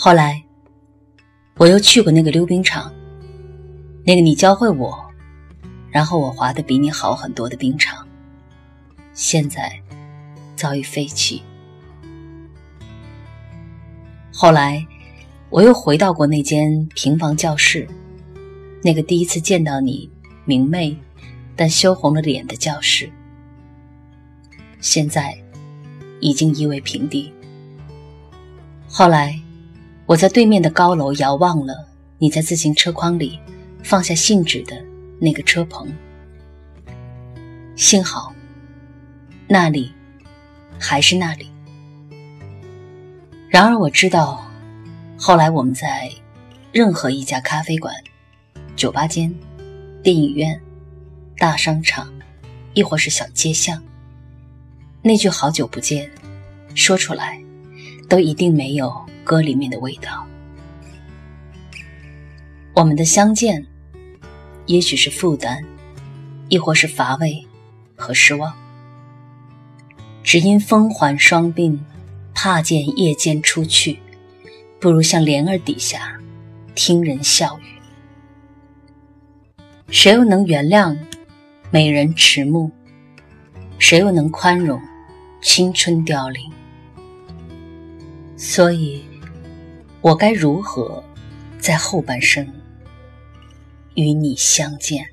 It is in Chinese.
后来，我又去过那个溜冰场，那个你教会我，然后我滑的比你好很多的冰场，现在早已废弃。后来，我又回到过那间平房教室，那个第一次见到你明媚但羞红了脸的教室，现在已经夷为平地。后来。我在对面的高楼遥望了你在自行车筐里放下信纸的那个车棚，幸好那里还是那里。然而我知道，后来我们在任何一家咖啡馆、酒吧间、电影院、大商场，亦或是小街巷，那句“好久不见”说出来，都一定没有。歌里面的味道，我们的相见，也许是负担，亦或是乏味和失望。只因风环双鬓，怕见夜间出去，不如向帘儿底下听人笑语。谁又能原谅美人迟暮？谁又能宽容青春凋零？所以。我该如何在后半生与你相见？